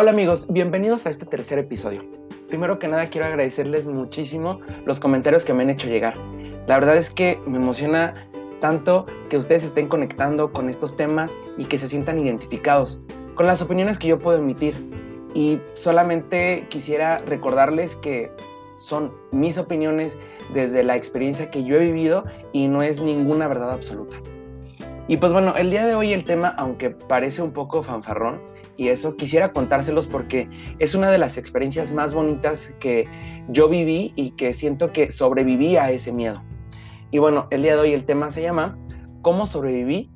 Hola amigos, bienvenidos a este tercer episodio. Primero que nada quiero agradecerles muchísimo los comentarios que me han hecho llegar. La verdad es que me emociona tanto que ustedes estén conectando con estos temas y que se sientan identificados con las opiniones que yo puedo emitir. Y solamente quisiera recordarles que son mis opiniones desde la experiencia que yo he vivido y no es ninguna verdad absoluta. Y pues bueno, el día de hoy el tema, aunque parece un poco fanfarrón, y eso quisiera contárselos porque es una de las experiencias más bonitas que yo viví y que siento que sobreviví a ese miedo. Y bueno, el día de hoy el tema se llama ¿Cómo sobreviví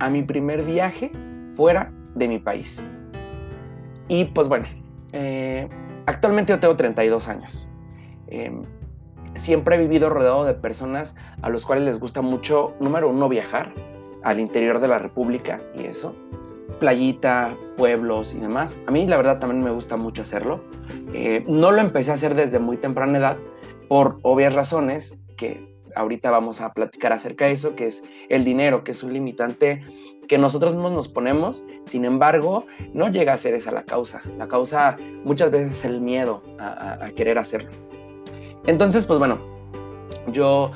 a mi primer viaje fuera de mi país? Y pues bueno, eh, actualmente yo tengo 32 años. Em, siempre he vivido rodeado de personas a los cuales les gusta mucho, número uno, viajar al interior de la República y eso playita, pueblos y demás. A mí la verdad también me gusta mucho hacerlo. Eh, no lo empecé a hacer desde muy temprana edad por obvias razones que ahorita vamos a platicar acerca de eso, que es el dinero, que es un limitante que nosotros mismos nos ponemos, sin embargo, no llega a ser esa la causa. La causa muchas veces es el miedo a, querer hacerlo. Entonces, pues bueno, yo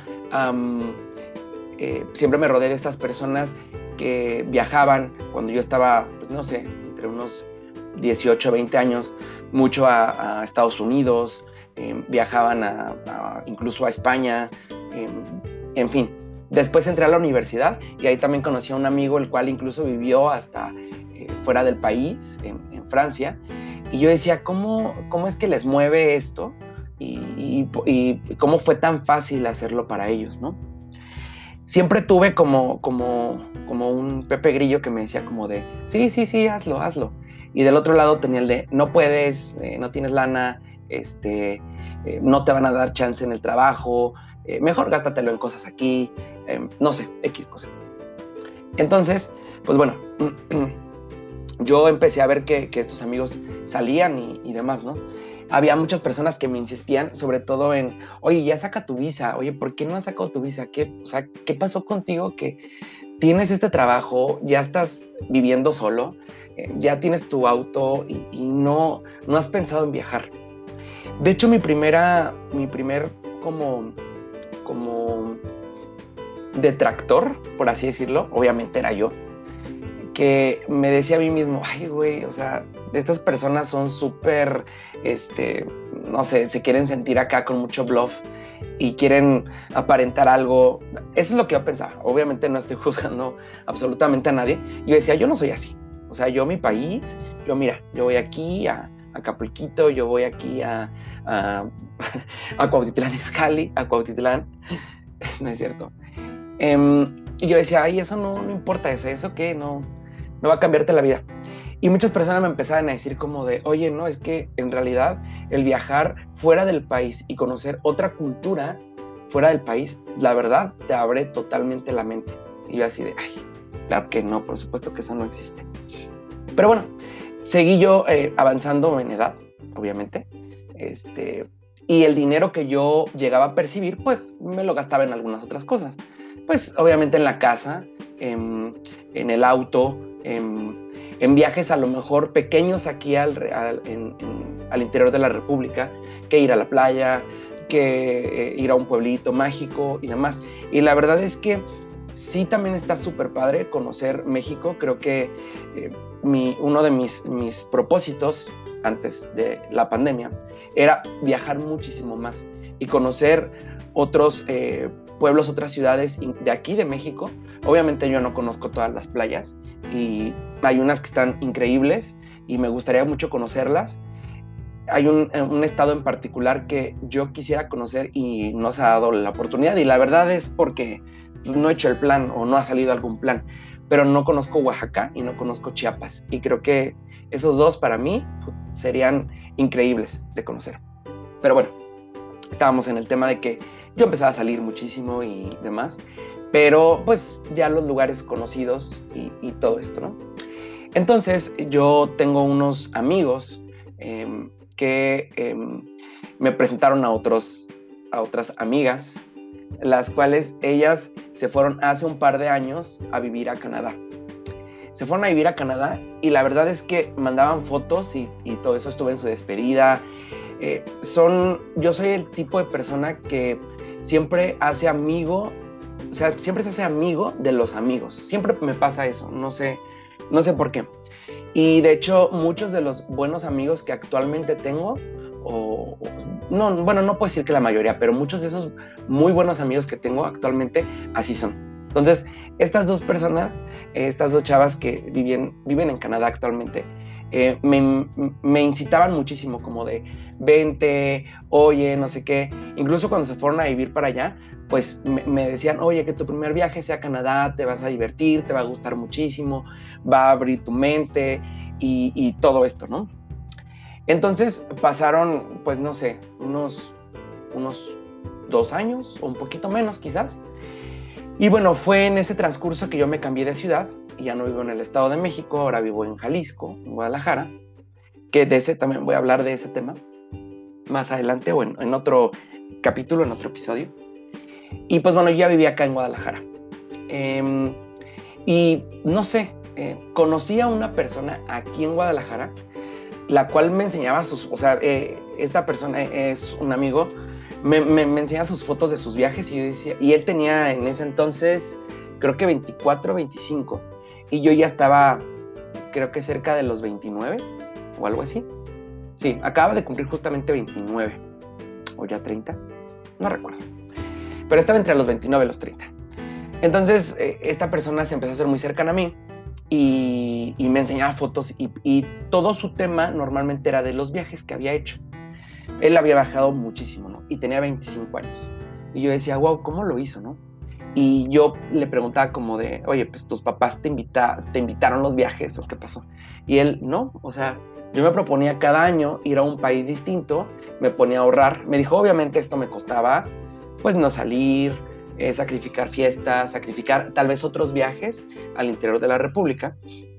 eh, siempre me rodeé de estas personas que viajaban cuando yo estaba, pues no sé, entre unos 18, 20 años, mucho a, Estados Unidos, em, viajaban a, incluso a España, em, en fin. Después entré a la universidad y ahí también conocí a un amigo, el cual incluso vivió hasta eh, fuera del país, en, Francia. Y yo decía, ¿cómo, ¿cómo es que les mueve esto? Y, y, cómo fue tan fácil hacerlo para ellos, ¿no? Siempre tuve como, como, como un Pepe Grillo que me decía como de, sí, sí, sí, hazlo, hazlo. Y del otro lado tenía el de, no puedes, eh, no tienes lana, este, eh, no te van a dar chance en el trabajo, eh, mejor gástatelo en cosas aquí, no sé, X cosa. Entonces, pues bueno, yo empecé a ver que, que estos amigos salían y demás, ¿no? Había muchas personas que me insistían, sobre todo en, oye, ya saca tu visa, oye, ¿por qué no has sacado tu visa? ¿Qué, o sea, ¿qué pasó contigo que tienes este trabajo, ya estás viviendo solo, eh, ya tienes tu auto y, no, no has pensado en viajar? De hecho, mi primera, mi primer como, como detractor, por así decirlo, obviamente era yo que me decía a mí mismo, ay, güey, o sea, estas personas son súper, este, no sé, se quieren sentir acá con mucho bluff y quieren aparentar algo. Eso es lo que yo pensaba. Obviamente no estoy juzgando absolutamente a nadie. Yo decía, yo no soy así. O sea, yo mi país, yo mira, yo voy aquí a, a yo voy aquí a, a, a Cuautitlán Izcalli, a Cuautitlán, no es cierto. Em, y yo decía, ay, eso no, no importa, eso, eso qué, no, no va a cambiarte la vida. Y muchas personas me empezaban a decir como de, oye, no, es que en realidad el viajar fuera del país y conocer otra cultura fuera del país, la verdad te abre totalmente la mente. Y yo así de, ay, claro que no, por supuesto que eso no existe. Pero bueno, seguí yo eh, avanzando en edad, obviamente. Este, y el dinero que yo llegaba a percibir, pues me lo gastaba en algunas otras cosas. Pues obviamente en la casa, en el auto, en, viajes a lo mejor pequeños aquí al, al interior de la República, que ir a la playa, que eh, ir a un pueblito mágico y demás. Y la verdad es que sí también está súper padre conocer México. Creo que eh, mi, uno de mis, mis propósitos antes de la pandemia era viajar muchísimo más y conocer otros eh, pueblos, otras ciudades de aquí de México. Obviamente yo no conozco todas las playas y hay unas que están increíbles y me gustaría mucho conocerlas. Hay un, un, estado en particular que yo quisiera conocer y no se ha dado la oportunidad y la verdad es porque no he hecho el plan o no ha salido algún plan, pero no conozco Oaxaca y no conozco Chiapas y creo que esos dos para mí serían increíbles de conocer. Pero bueno, estábamos en el tema de que yo empezaba a salir muchísimo y demás pero pues ya los lugares conocidos y, todo esto, ¿no? Entonces yo tengo unos amigos em, que em, me presentaron a, otros, a otras amigas, las cuales ellas se fueron hace un par de años a vivir a Canadá. se fueron a vivir a Canadá y la verdad es que mandaban fotos y, todo eso estuve en su despedida. Eh, son, yo soy el tipo de persona que siempre hace amigo, o sea, siempre se hace amigo de los amigos. Siempre me pasa eso, no sé, no sé por qué. Y de hecho, muchos de los buenos amigos que actualmente tengo, o, no, bueno, no puedo decir que la mayoría, pero muchos de esos muy buenos amigos que tengo actualmente así son. Entonces, estas dos personas, estas dos chavas que viven, viven en Canadá actualmente, eh, me, incitaban muchísimo como de, vente, oye, no sé qué. Incluso cuando se fueron a vivir para allá, pues me, decían, oye, que tu primer viaje sea a Canadá, te vas a divertir, te va a gustar muchísimo, va a abrir tu mente y, y todo esto, ¿no? Entonces pasaron, pues no sé, unos, unos dos años o un poquito menos quizás. Y bueno, fue en ese transcurso que yo me cambié de ciudad y ya no vivo en el Estado de México, ahora vivo en Jalisco, en Guadalajara, que de ese también voy a hablar de ese tema más adelante o en, otro capítulo, en otro episodio. Y pues bueno, ya vivía acá en Guadalajara. Em, y no sé, eh, conocí a una persona aquí en Guadalajara, la cual me enseñaba sus, o sea, eh, esta persona es un amigo, me, me, me, enseñaba sus fotos de sus viajes y yo decía, y él tenía en ese entonces, creo que 24, 25, y yo ya estaba, creo que cerca de los 29 o algo así. Sí, acaba de cumplir justamente 29. O ya 30. No recuerdo. Pero estaba entre los 29 y los 30. Entonces, eh, esta persona se empezó a hacer muy cercana a mí y, me enseñaba fotos y, todo su tema normalmente era de los viajes que había hecho. Él había bajado muchísimo, ¿no? Y tenía 25 años. Y yo decía, wow, ¿cómo lo hizo, no? Y yo le preguntaba como de, oye, pues tus papás te, invita, te invitaron los viajes o qué pasó. Y él, no, o sea, yo me proponía cada año ir a un país distinto, me ponía a ahorrar. Me dijo, obviamente esto me costaba, pues no salir, eh, sacrificar fiestas, sacrificar tal vez otros viajes al interior de la República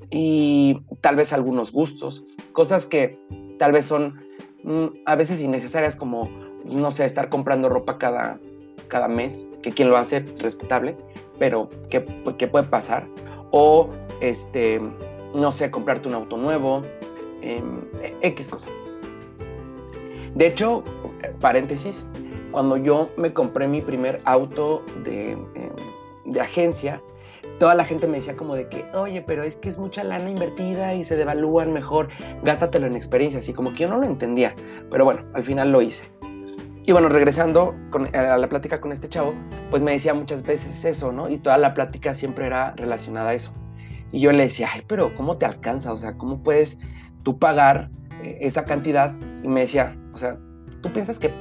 y tal vez algunos gustos, cosas que tal vez son mm, a veces innecesarias como, no sé, estar comprando ropa cada cada mes, que quien lo hace, respetable, pero que, puede pasar. O, este, no sé, comprarte un auto nuevo, em, X cosa. De hecho, paréntesis, cuando yo me compré mi primer auto de, em, de agencia, toda la gente me decía como de que, oye, pero es que es mucha lana invertida y se devalúan mejor, gástatelo en experiencia, así como que yo no lo entendía, pero bueno, al final lo hice. Y bueno, regresando a la plática con este chavo, pues me decía muchas veces eso, ¿no? Y toda la plática siempre era relacionada a eso. Y yo le decía, ay, pero ¿cómo te alcanza? O sea, ¿cómo puedes tú pagar eh, esa cantidad? Y me decía, o sea, tú piensas que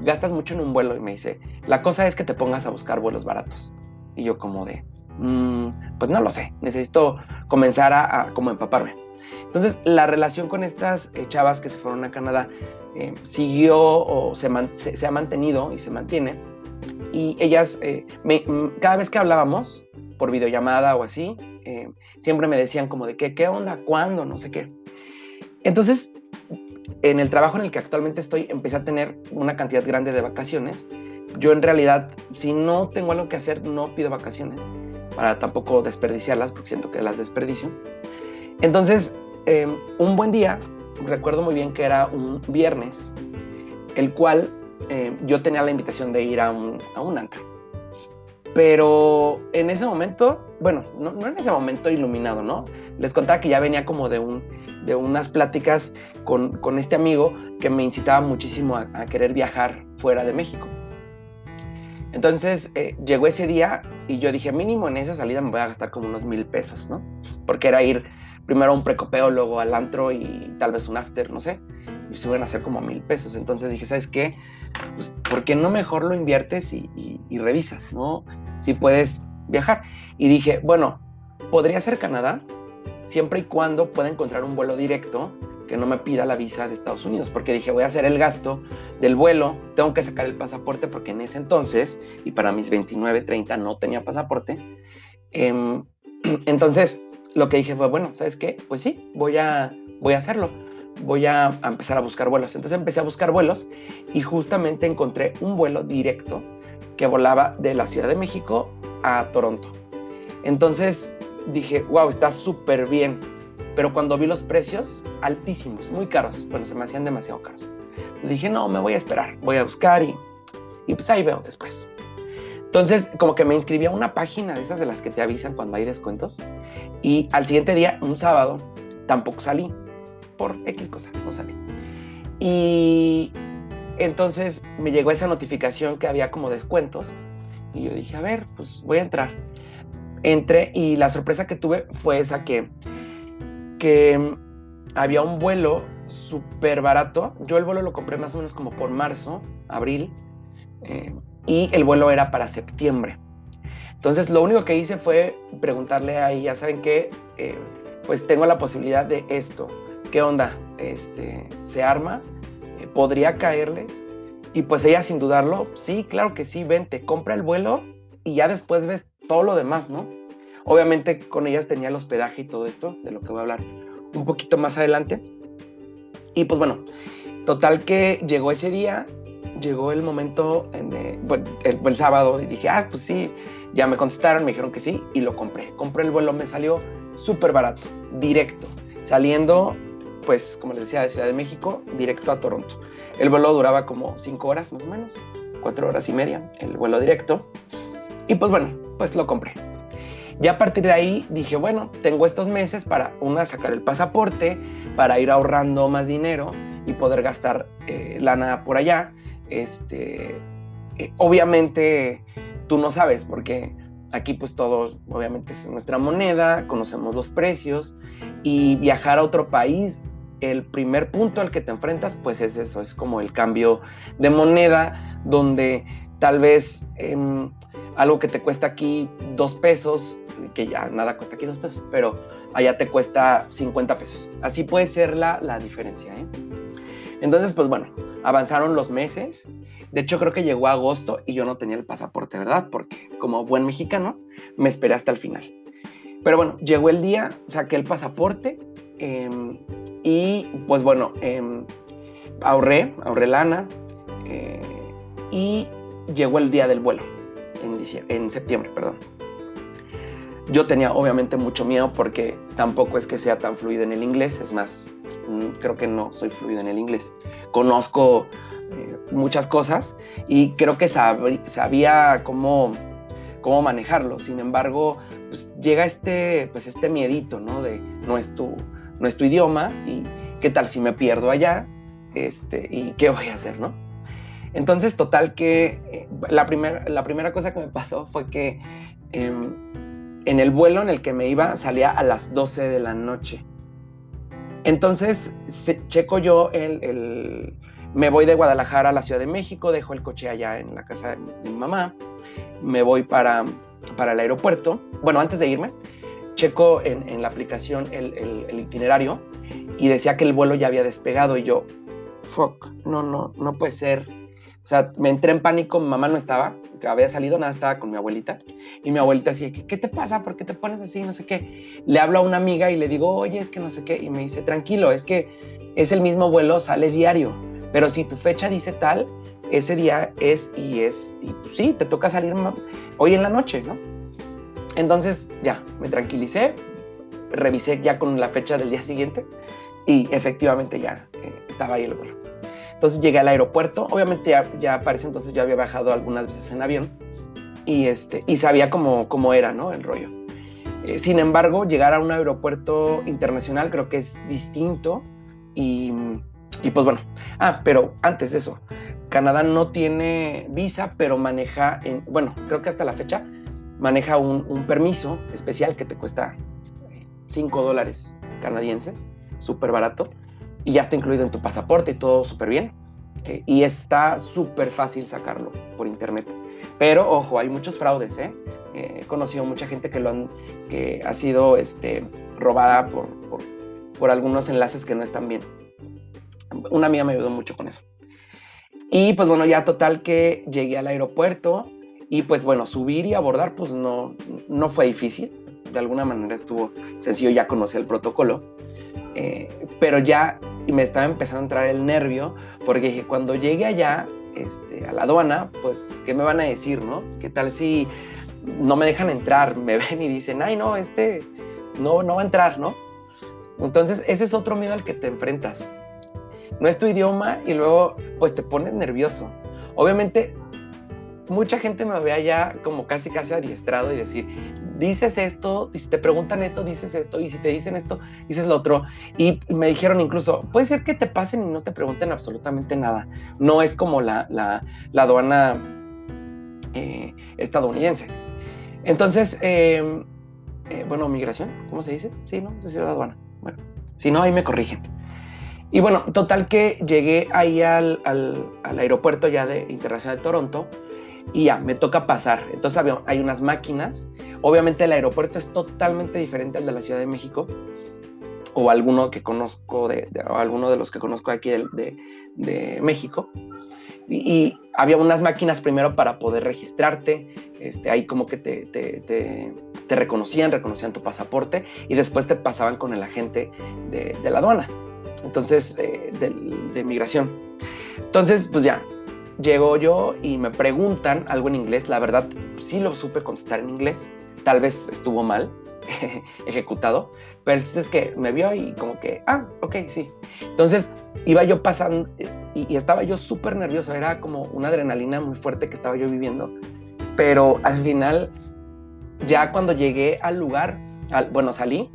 gastas mucho en un vuelo. Y me dice, la cosa es que te pongas a buscar vuelos baratos. Y yo como de, mm, pues no lo sé, necesito comenzar a, a como empaparme. Entonces, la relación con estas eh, chavas que se fueron a Canadá eh, siguió o se, ha mantenido y se mantiene. Y ellas, eh, cada vez que hablábamos por videollamada o así, siempre me decían como de qué, qué onda, cuándo, no sé qué. Entonces, en el trabajo en el que actualmente estoy, empecé a tener una cantidad grande de vacaciones. Yo en realidad, si no tengo algo que hacer, no pido vacaciones para tampoco desperdiciarlas, porque siento que las desperdicio. Entonces, Em, un buen día, recuerdo muy bien que era un viernes, el cual em, yo tenía la invitación de ir a un, a un antro. Pero en ese momento, bueno, no, en ese momento iluminado, ¿no? Les contaba que ya venía como de, un, de unas pláticas con, con este amigo que me incitaba muchísimo a, querer viajar fuera de México. Entonces eh, llegó ese día y yo dije, mínimo en esa salida me voy a gastar como unos mil pesos, ¿no? Porque era ir primero un precopeo, luego al antro y tal vez un after, no sé. Y se iban a hacer como mil pesos. Entonces dije, ¿sabes qué? Pues, ¿por qué no mejor lo inviertes y, revisas, ¿no? Si puedes viajar. Y dije, bueno, podría ser Canadá, siempre y cuando pueda encontrar un vuelo directo que no me pida la visa de Estados Unidos, porque dije, voy a hacer el gasto del vuelo, tengo que sacar el pasaporte, porque en ese entonces, y para mis 29, 30 no tenía pasaporte, em, entonces lo que dije fue, bueno, ¿sabes qué? Pues sí, voy a, voy a hacerlo. Voy a, empezar a buscar vuelos. Entonces empecé a buscar vuelos y justamente encontré un vuelo directo que volaba de la Ciudad de México a Toronto. Entonces dije, wow, está súper bien. Pero cuando vi los precios, altísimos, muy caros, bueno, se me hacían demasiado caros. Entonces dije, no, me voy a esperar, voy a buscar y, y pues ahí veo después. Entonces, como que me inscribí a una página de esas de las que te avisan cuando hay descuentos. Y al siguiente día, un sábado, tampoco salí. Por X cosa, no salí. Y entonces me llegó esa notificación que había como descuentos. Y yo dije, a ver, pues voy a entrar. Entré y la sorpresa que tuve fue esa que, que había un vuelo súper barato. Yo el vuelo lo compré más o menos como por marzo, abril, eh, y el vuelo era para septiembre. Entonces lo único que hice fue preguntarle ahí, ya saben que, eh, pues tengo la posibilidad de esto. ¿Qué onda? Este, ¿Se arma? Eh, ¿Podría caerles? Y pues ella sin dudarlo, sí, claro que sí, vente, compra el vuelo y ya después ves todo lo demás, ¿no? Obviamente con ellas tenía el hospedaje y todo esto, de lo que voy a hablar un poquito más adelante. Y pues bueno, total que llegó ese día, llegó el momento, en, el, sábado, y dije, ah, pues sí, ya me contestaron, me dijeron que sí, y lo compré. Compré el vuelo, me salió súper barato, directo, saliendo, pues como les decía, de Ciudad de México, directo a Toronto. El vuelo duraba como cinco horas más o menos, cuatro horas y media, el vuelo directo. Y pues bueno, pues lo compré. Ya a partir de ahí dije, bueno, tengo estos meses para, una, sacar el pasaporte, para ir ahorrando más dinero y poder gastar eh, lana por allá. Este, eh, obviamente tú no sabes, porque aquí pues todo, obviamente es nuestra moneda, conocemos los precios y viajar a otro país, el primer punto al que te enfrentas pues es eso, es como el cambio de moneda, donde tal vez... Em, algo que te cuesta aquí dos pesos, que ya nada cuesta aquí dos pesos, pero allá te cuesta 50 pesos. Así puede ser la, la diferencia. ¿eh? Entonces, pues bueno, avanzaron los meses. De hecho, creo que llegó agosto y yo no tenía el pasaporte, ¿verdad? Porque como buen mexicano, me esperé hasta el final. Pero bueno, llegó el día, saqué el pasaporte em, y pues bueno, em, ahorré, ahorré lana eh, y llegó el día del vuelo en, septiembre, perdón. Yo tenía obviamente mucho miedo porque tampoco es que sea tan fluido en el inglés, es más, mm, creo que no soy fluido en el inglés. Conozco eh, muchas cosas y creo que sabía cómo, cómo manejarlo. Sin embargo, pues llega este, pues este miedito, ¿no? De no es tu, no es tu idioma y qué tal si me pierdo allá, este, y qué voy a hacer, ¿no? Entonces, total que eh, la, la primera cosa que me pasó fue que em, en el vuelo en el que me iba salía a las 12 de la noche. Entonces, checo yo el, Me voy de Guadalajara a la Ciudad de México, dejo el coche allá en la casa de mi, mamá, me voy para, para el aeropuerto. Bueno, antes de irme, checo en, en la aplicación el, itinerario y decía que el vuelo ya había despegado y yo, fuck, no, no, no puede ser o sea, me entré en pánico, mi mamá no estaba, que había salido, nada, estaba con mi abuelita. Y mi abuelita así, ¿qué te pasa? ¿Por qué te pones así? No sé qué. Le hablo a una amiga y le digo, oye, es que no sé qué. Y me dice, tranquilo, es que es el mismo vuelo, sale diario. Pero si tu fecha dice tal, ese día es y es, y pues sí, te toca salir hoy en la noche, ¿no? Entonces, ya, me tranquilicé, revisé ya con la fecha del día siguiente y efectivamente ya eh, estaba ahí el vuelo. Entonces llegué al aeropuerto, obviamente ya, ya para entonces yo había bajado algunas veces en avión y, este, y sabía cómo, cómo era ¿no? el rollo. Eh, sin embargo, llegar a un aeropuerto internacional creo que es distinto y, pues bueno, ah, pero antes de eso, Canadá no tiene visa, pero maneja, en, bueno, creo que hasta la fecha maneja un, permiso especial que te cuesta 5 dólares canadienses, súper barato, y ya está incluido en tu pasaporte y todo súper bien. Eh, y está súper fácil sacarlo por internet. Pero ojo, hay muchos fraudes, ¿eh? ¿eh? He conocido mucha gente que, lo han, que ha sido este, robada por, por, por algunos enlaces que no están bien. Una amiga me ayudó mucho con eso. Y pues bueno, ya total que llegué al aeropuerto y pues bueno, subir y abordar pues no, no fue difícil. De alguna manera estuvo sencillo, ya conocí el protocolo. Eh, pero ya me estaba empezando a entrar el nervio porque dije, cuando llegue allá este, a la aduana, pues, ¿qué me van a decir, no? ¿Qué tal si no me dejan entrar, me ven y dicen, ay, no, este no, no va a entrar, ¿no? Entonces, ese es otro miedo al que te enfrentas. No es tu idioma y luego, pues te pones nervioso. Obviamente, mucha gente me ve allá como casi, casi adiestrado y decir, dices esto, y si te preguntan esto, dices esto, y si te dicen esto, dices lo otro. Y me dijeron incluso, puede ser que te pasen y no te pregunten absolutamente nada. No es como la, la, aduana eh, estadounidense. Entonces, em, eh, bueno, migración, ¿cómo se dice? Sí, ¿no? Es la aduana. Bueno, si no, ahí me corrigen. Y bueno, total que llegué ahí al, al, al aeropuerto ya de Internacional de Toronto y ya, me toca pasar. Entonces hay unas máquinas. Obviamente el aeropuerto es totalmente diferente al de la Ciudad de México o alguno que conozco de, o alguno de los que conozco aquí de, de, México. Y, había unas máquinas primero para poder registrarte, este, ahí como que te, te, te, reconocían, reconocían tu pasaporte y después te pasaban con el agente de, la aduana, entonces eh, de, migración. Entonces, pues ya, llego yo y me preguntan algo en inglés. La verdad, sí lo supe contestar en inglés. Tal vez estuvo mal ejecutado, pero el chiste es que me vio y como que, ah, ok, sí. Entonces iba yo pasando y, estaba yo súper nervioso. Era como una adrenalina muy fuerte que estaba yo viviendo. Pero al final, ya cuando llegué al lugar, bueno, salí.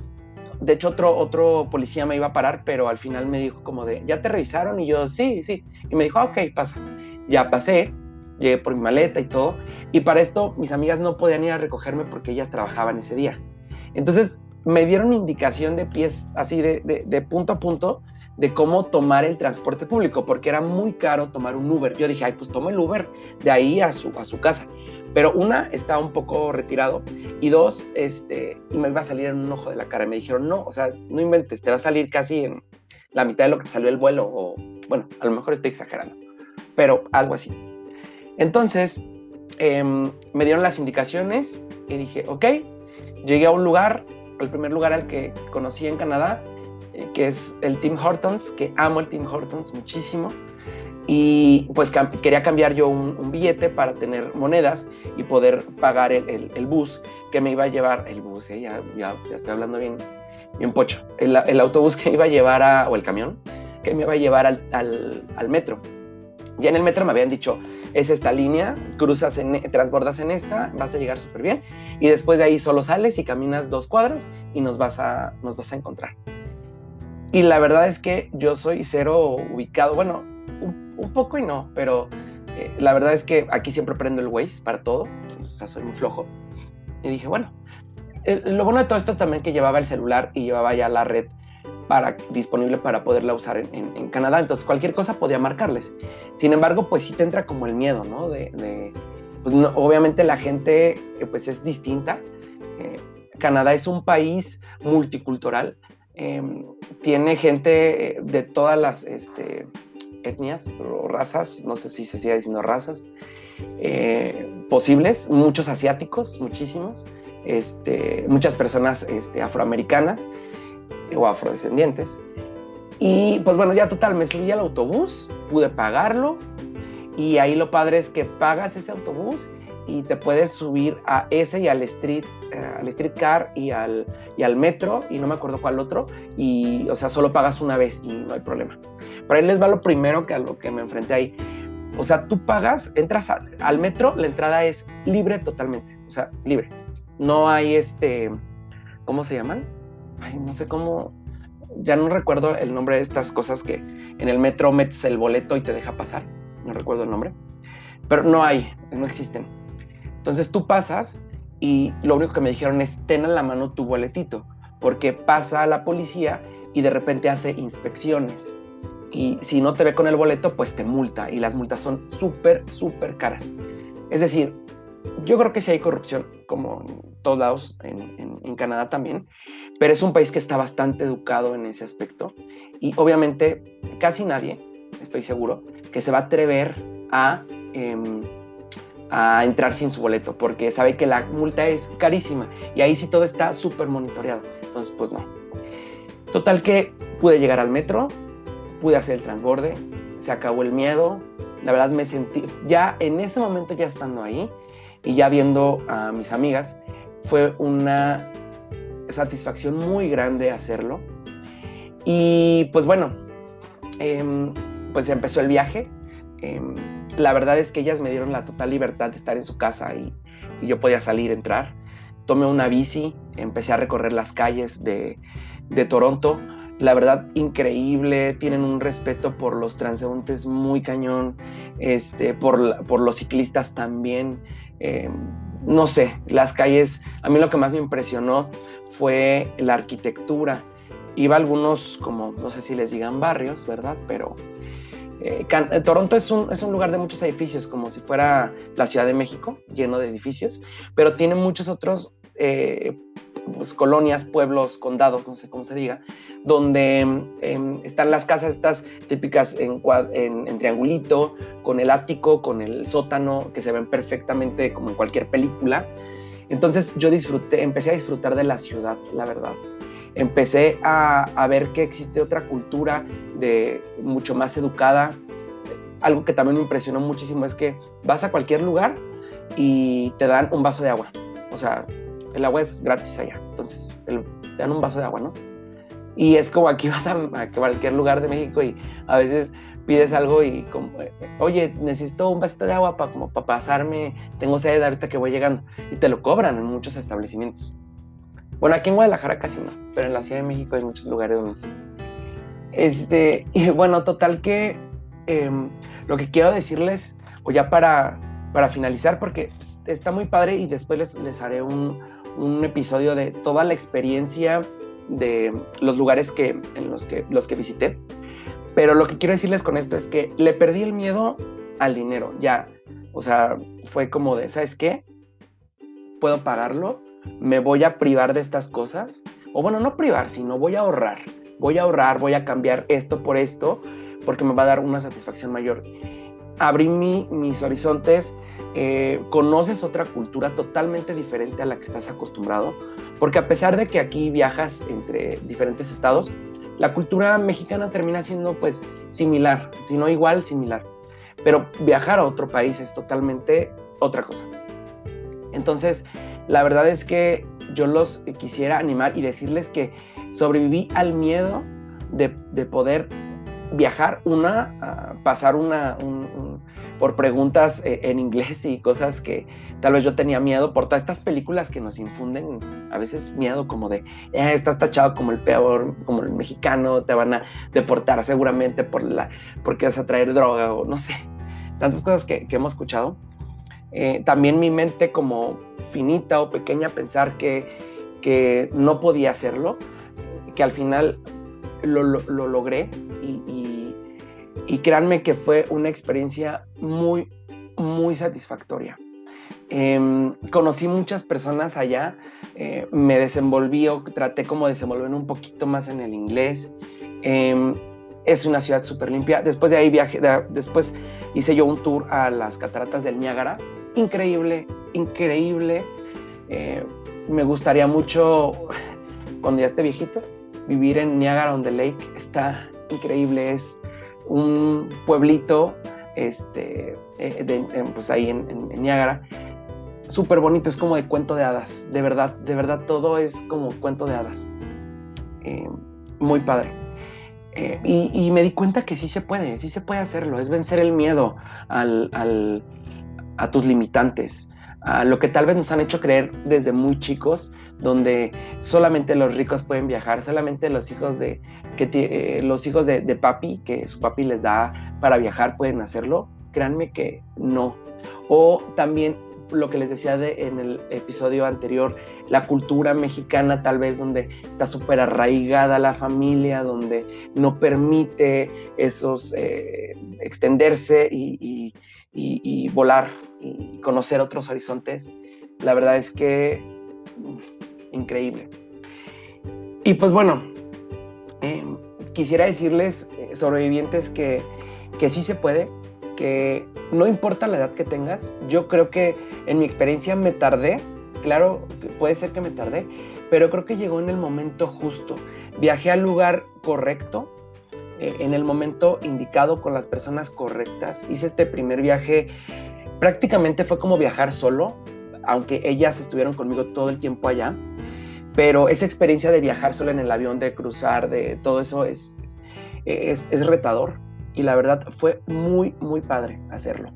De hecho, otro, otro policía me iba a parar, pero al final me dijo como de, ¿ya te revisaron? Y yo, sí, sí. Y me dijo, ah, ok, pasa. Ya pasé, llegué por mi maleta y todo. Y para esto mis amigas no podían ir a recogerme porque ellas trabajaban ese día. Entonces me dieron indicación de pies así de, de, punto a punto de cómo tomar el transporte público, porque era muy caro tomar un Uber. Yo dije, ay, pues tomo el Uber de ahí a su, a su casa. Pero una, estaba un poco retirado y dos, este, y me iba a salir en un ojo de la cara. Y me dijeron, no, o sea, no inventes, te va a salir casi en la mitad de lo que salió el vuelo, o bueno, a lo mejor estoy exagerando pero algo así. Entonces, em, me dieron las indicaciones y dije, ok, llegué a un lugar, el primer lugar al que conocí en Canadá, eh, que es el Tim Hortons, que amo el Tim Hortons muchísimo. Y pues quería cambiar yo un, billete para tener monedas y poder pagar el, bus que me iba a llevar, el bus, eh, ya, ya, estoy hablando bien, bien pocho, el, autobús que iba a llevar a, o el camión que me iba a llevar al, al, al metro. Ya en el metro me habían dicho, es esta línea, cruzas, en, transbordas en esta, vas a llegar súper bien, y después de ahí solo sales y caminas dos cuadras y nos vas a, nos vas a encontrar. Y la verdad es que yo soy cero ubicado, bueno, un, poco y no, pero eh, la verdad es que aquí siempre prendo el Waze para todo, o sea, soy muy flojo. Y dije, bueno, lo bueno de todo esto es también que llevaba el celular y llevaba ya la red para, disponible para poderla usar en, Canadá. Entonces, cualquier cosa podía marcarles. Sin embargo, pues sí te entra como el miedo, ¿no? Pues obviamente la gente eh, pues es distinta. Eh, Canadá es un país multicultural. Em, tiene gente eh, de todas las este, etnias o razas, no sé si se sigue diciendo razas, posibles, muchos asiáticos, muchísimos, este, muchas personas este, afroamericanas o afrodescendientes. Y pues bueno, ya total, me subí al autobús, pude pagarlo y ahí lo padre es que pagas ese autobús y te puedes subir a ese y al street, eh, al streetcar y al, y al metro y no me acuerdo cuál otro y o sea, solo pagas una vez y no hay problema. Pero ahí les va lo primero que a lo que me enfrenté ahí. O sea, tú pagas, entras al metro, la entrada es libre totalmente, o sea, libre. No hay este, ¿cómo se llaman? Ay, no sé cómo, ya no recuerdo el nombre de estas cosas que en el metro metes el boleto y te deja pasar, no recuerdo el nombre, pero no hay, no existen. Entonces tú pasas y lo único que me dijeron es ten en la mano tu boletito, porque pasa la policía y de repente hace inspecciones. Y si no te ve con el boleto, pues te multa. Y las multas son súper, súper caras. Es decir, yo creo que sí hay corrupción, como en todos lados, en, en Canadá también pero es un país que está bastante educado en ese aspecto y obviamente casi nadie, estoy seguro, que se va a atrever a, em, a entrar sin su boleto porque sabe que la multa es carísima y ahí sí todo está súper monitoreado. Entonces, pues no. Total que pude llegar al metro, pude hacer el transborde, se acabó el miedo, la verdad me sentí, ya en ese momento ya estando ahí, y ya viendo a mis amigas, fue una satisfacción muy grande hacerlo. Y pues bueno, em, pues empezó el viaje. Em, la verdad es que ellas me dieron la total libertad de estar en su casa y, yo podía salir, entrar. Tomé una bici, empecé a recorrer las calles de, de Toronto. La verdad, increíble, tienen un respeto por los transeúntes muy cañón, este, por, por los ciclistas también. Em, no sé, las calles, a mí lo que más me impresionó fue la arquitectura. Iba a algunos, como no sé si les digan barrios, ¿verdad? Pero eh, eh, Toronto es un, es un, lugar de muchos edificios, como si fuera la Ciudad de México, lleno de edificios, pero tiene muchos otros eh, pues, colonias, pueblos, condados, no sé cómo se diga, donde em, están las casas estas típicas en, triangulito, con el ático, con el sótano, que se ven perfectamente como en cualquier película. Entonces yo disfruté, empecé a disfrutar de la ciudad, la verdad empecé a, ver que existe otra cultura de mucho más educada. Algo que también me impresionó muchísimo es que vas a cualquier lugar y te dan un vaso de agua. O sea, el agua es gratis allá. Entonces, te dan un vaso de agua, ¿no? Y es como aquí vas a, cualquier lugar de México y a veces pides algo y como, oye, necesito un vasito de agua para como para pasarme, tengo sed ahorita que voy llegando. Y te lo cobran en muchos establecimientos. Bueno, aquí en Guadalajara casi no, pero en la Ciudad de México hay muchos lugares donde sí. Este, y bueno, total que em, lo que quiero decirles, o ya para, para finalizar, porque está muy padre y después les, les haré un, un, episodio de toda la experiencia de los lugares que, en los que, los que visité. Pero lo que quiero decirles con esto es que le perdí el miedo al dinero, ya. O sea, fue como de, ¿sabes qué? Puedo pagarlo me voy a privar de estas cosas. O bueno, no privar, sino voy a ahorrar. Voy a ahorrar, voy a cambiar esto por esto, porque me va a dar una satisfacción mayor. Abrí mis horizontes, eh, conoces otra cultura totalmente diferente a la que estás acostumbrado, porque a pesar de que aquí viajas entre diferentes estados, la cultura mexicana termina siendo pues similar, si no igual, similar. Pero viajar a otro país es totalmente otra cosa. Entonces, la verdad es que yo los quisiera animar y decirles que sobreviví al miedo de, poder viajar, una, pasar una, por preguntas eh, en inglés y cosas que tal vez yo tenía miedo por todas estas películas que nos infunden a veces miedo como de, eh, estás tachado como el peor, como el mexicano, te van a deportar seguramente por la, porque vas a traer droga o no sé, tantas cosas que, que hemos escuchado. Eh, también mi mente como finita o pequeña pensar que, que no podía hacerlo, que al final lo, lo, logré y, créanme que fue una experiencia muy, muy satisfactoria. Em, conocí muchas personas allá, eh, me desenvolví o traté como de desenvolverme un poquito más en el inglés. Em, es una ciudad súper limpia. Después de ahí viaje, después hice yo un tour a las cataratas del Niágara. Increíble, increíble. Eh, me gustaría mucho, cuando ya esté viejito, vivir en Niagara on the Lake. Está increíble. Es un pueblito este, eh, pues ahí en, en, Niágara. Súper bonito, es como de cuento de hadas. De verdad, de verdad, todo es como cuento de hadas. Eh, muy padre. Eh, y, me di cuenta que sí se puede, sí se puede hacerlo, es vencer el miedo a tus limitantes, lo que tal vez nos han hecho creer desde muy chicos, donde solamente los ricos pueden viajar, solamente los hijos de, que, eh, los hijos de, de papi, que su papi les da para viajar, pueden hacerlo. Créanme que no. O también lo que les decía en el episodio anterior, la cultura mexicana tal vez donde está súper arraigada la familia, donde no permite esos eh, extenderse y, volar y conocer otros horizontes. La verdad es que increíble. Y pues bueno, eh, quisiera decirles, eh, sobrevivientes, que, que sí se puede, que no importa la edad que tengas, yo creo que en mi experiencia me tardé, claro, puede ser que me tardé, pero creo que llegó en el momento justo. Viajé al lugar correcto, eh, en el momento indicado con las personas correctas. Hice este primer viaje, prácticamente fue como viajar solo. aunque ellas estuvieron conmigo todo el tiempo allá, pero esa experiencia de viajar solo en el avión, de cruzar, de todo eso es, es, retador y la verdad fue muy, muy padre hacerlo.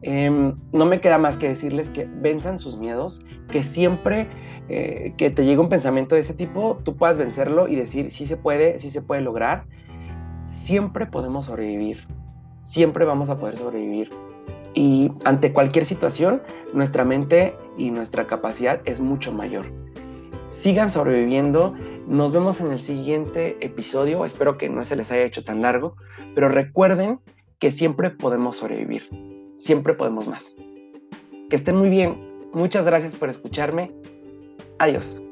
Em, no me queda más que decirles que venzan sus miedos, que siempre eh, que te llegue un pensamiento de ese tipo, tú puedas vencerlo y decir, sí se puede, sí se puede lograr. Siempre podemos sobrevivir, siempre vamos a poder sobrevivir. Y ante cualquier situación, nuestra mente y nuestra capacidad es mucho mayor. Sigan sobreviviendo. Nos vemos en el siguiente episodio. Espero que no se les haya hecho tan largo, pero recuerden que siempre podemos sobrevivir. Siempre podemos más. Que estén muy bien. Muchas gracias por escucharme. Adiós.